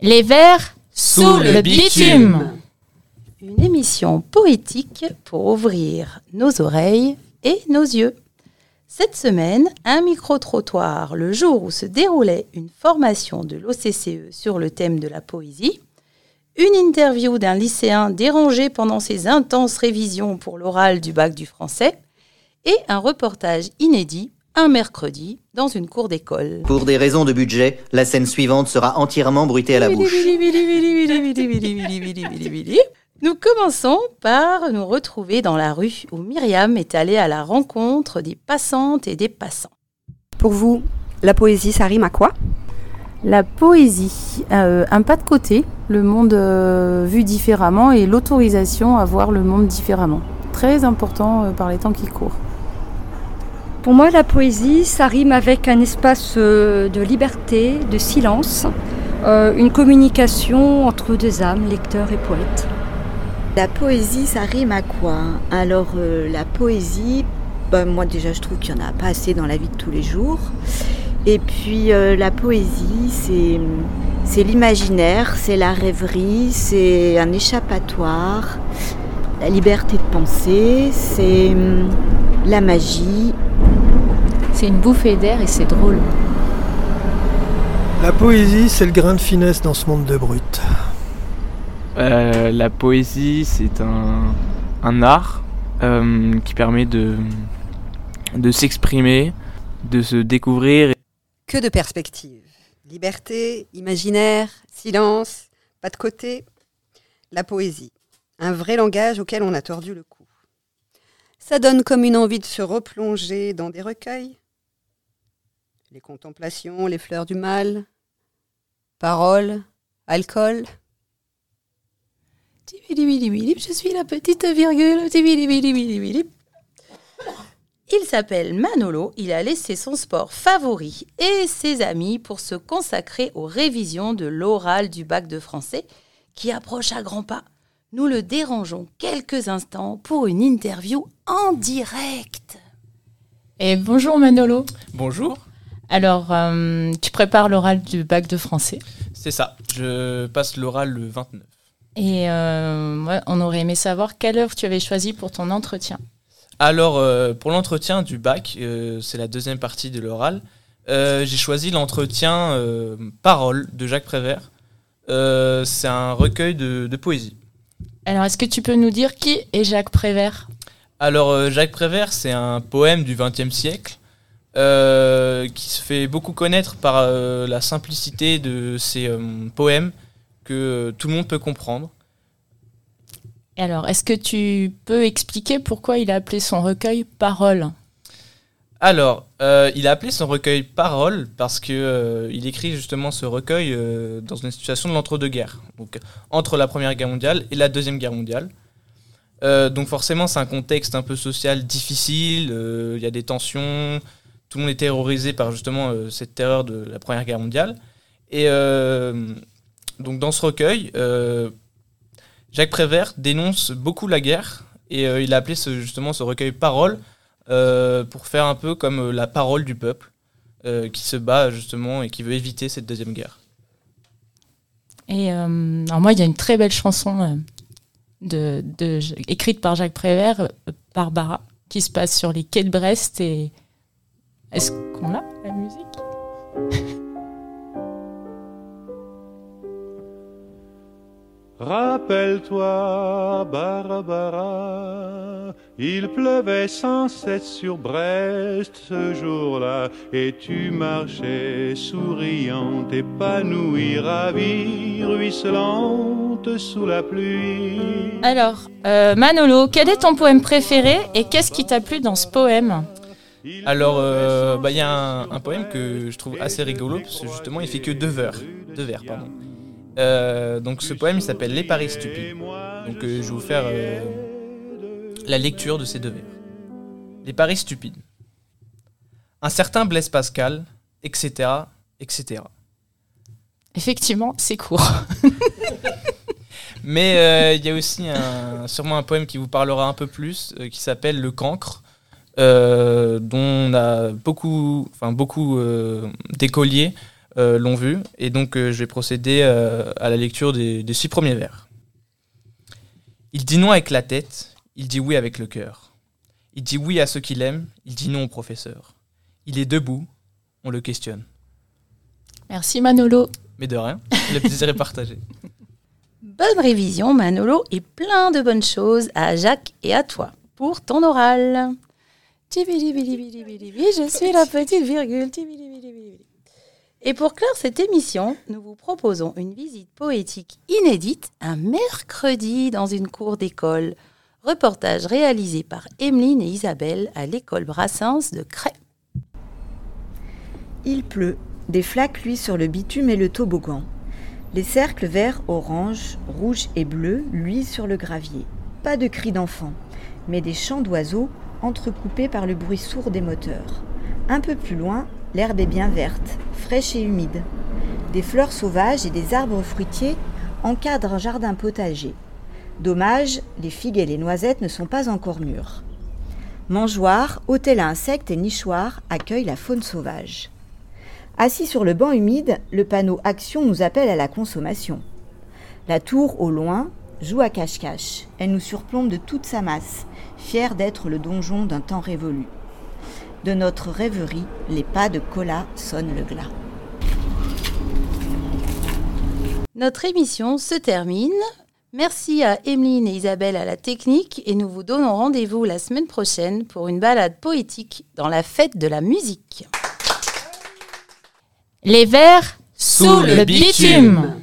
Les vers sous, le bitume. Une émission poétique pour ouvrir nos oreilles et nos yeux. Cette semaine, un micro-trottoir le jour où se déroulait une formation de l'OCCE sur le thème de la poésie, une interview d'un lycéen dérangé pendant ses intenses révisions pour l'oral du bac du français et un reportage inédit un mercredi dans une cour d'école. Pour des raisons de budget, la scène suivante sera entièrement bruitée à la bouche. Nous commençons par nous retrouver dans la rue où Myriam est allée à la rencontre des passantes et des passants. Pour vous, la poésie, ça rime à quoi La poésie, euh, un pas de côté, le monde euh, vu différemment et l'autorisation à voir le monde différemment. Très important euh, par les temps qui courent. Pour moi, la poésie, ça rime avec un espace euh, de liberté, de silence, euh, une communication entre deux âmes, lecteur et poète. La poésie, ça rime à quoi? Alors, euh, la poésie, bah, moi déjà, je trouve qu'il n'y en a pas assez dans la vie de tous les jours. Et puis, la poésie, c'est, l'imaginaire, c'est la rêverie, c'est un échappatoire, la liberté de penser, c'est hum, la magie, c'est une bouffée d'air et c'est drôle. La poésie, c'est le grain de finesse dans ce monde de brut. Euh, la poésie, c'est un, un art euh, qui permet de, de s'exprimer, de se découvrir. Que de perspectives. Liberté, imaginaire, silence, pas de côté. La poésie. Un vrai langage auquel on a tordu le cou. Ça donne comme une envie de se replonger dans des recueils, les contemplations, les fleurs du mal, paroles, alcool. Je suis la petite virgule. Il s'appelle Manolo, il a laissé son sport favori et ses amis pour se consacrer aux révisions de l'oral du bac de français qui approche à grands pas. Nous le dérangeons quelques instants pour une interview en direct. Et bonjour Manolo. Bonjour. Alors, euh, tu prépares l'oral du bac de français C'est ça, je passe l'oral le 29. Et euh, on aurait aimé savoir quelle œuvre tu avais choisi pour ton entretien. Alors, euh, pour l'entretien du bac, c'est la deuxième partie de l'oral, j'ai choisi l'entretien Parole de Jacques Prévert. c'est un recueil de, poésie. Alors, est-ce que tu peux nous dire qui est Jacques Prévert? Alors, Jacques Prévert, c'est un poème du XXe siècle euh, qui se fait beaucoup connaître par euh, la simplicité de ses euh, poèmes que tout le monde peut comprendre. alors, est-ce que tu peux expliquer pourquoi il a appelé son recueil Parole? Alors, il a appelé son recueil Parole parce que il écrit justement ce recueil dans une situation de l'entre-deux-guerres, donc entre la Première Guerre mondiale et la Deuxième Guerre mondiale. Donc forcément, c'est un contexte un peu social difficile. Il y a des tensions, tout le monde est terrorisé par justement euh, cette terreur de la Première Guerre mondiale. Et euh, donc dans ce recueil, euh, Jacques Prévert dénonce beaucoup la guerre et il a appelé justement ce recueil Parole pour faire un peu comme la parole du peuple qui se bat justement et qui veut éviter cette deuxième guerre. Et alors moi, il y a une très belle chanson écrite par Jacques Prévert, Barbara, qui se passe sur les quais de Brest et est-ce qu'on a la musique? Rappelle-toi, Barbara, il pleuvait sans cesse sur Brest ce jour-là, et tu marchais souriante, épanouie, ravie, ruisselante sous la pluie. Alors, euh, Manolo, quel est ton poème préféré et qu'est-ce qui t'a plu dans ce poème? Alors, euh, bah, il y a un, poème que je trouve assez rigolo, parce que justement, il fait que deux vers. Deux vers, pardon. Euh, donc, ce poème, il s'appelle Les Paris Stupides. Donc, euh, je vais vous faire la lecture de ces deux vers. Les Paris Stupides. Un certain Blaise Pascal, etc., etc. Effectivement, c'est court. Mais il y a aussi sûrement un poème qui vous parlera un peu plus, qui s'appelle Le Cancre. Euh, dont on a beaucoup, enfin beaucoup euh, d'écoliers euh, l'ont vu. Et donc, euh, je vais procéder euh, à la lecture des, des six premiers vers. Il dit non avec la tête, il dit oui avec le cœur. Il dit oui à ceux qu'il aime, il dit non au professeur. Il est debout, on le questionne. Merci Manolo. Mais de rien, le plaisir est partagé. Bonne révision, Manolo, et plein de bonnes choses à Jacques et à toi pour ton oral. Je suis la petite virgule. Et pour clore cette émission, nous vous proposons une visite poétique inédite un mercredi dans une cour d'école. Reportage réalisé par Emeline et Isabelle à l'école Brassens de Cray. Il pleut. Des flaques luisent sur le bitume et le toboggan. Les cercles verts, orange, rouge et bleu luisent sur le gravier. Pas de cris d'enfants, mais des chants d'oiseaux entrecoupés par le bruit sourd des moteurs. Un peu plus loin, l'herbe est bien verte, fraîche et humide. Des fleurs sauvages et des arbres fruitiers encadrent un jardin potager. Dommage, les figues et les noisettes ne sont pas encore mûres. Mangeoires, hôtel à insectes et nichoirs accueillent la faune sauvage. Assis sur le banc humide, le panneau Action nous appelle à la consommation. La tour, au loin, joue à cache-cache. Elle nous surplombe de toute sa masse, fière d'être le donjon d'un temps révolu. De notre rêverie, les pas de cola sonnent le glas. Notre émission se termine. Merci à Emeline et Isabelle à la technique et nous vous donnons rendez-vous la semaine prochaine pour une balade poétique dans la fête de la musique. Les vers sous, le bitume.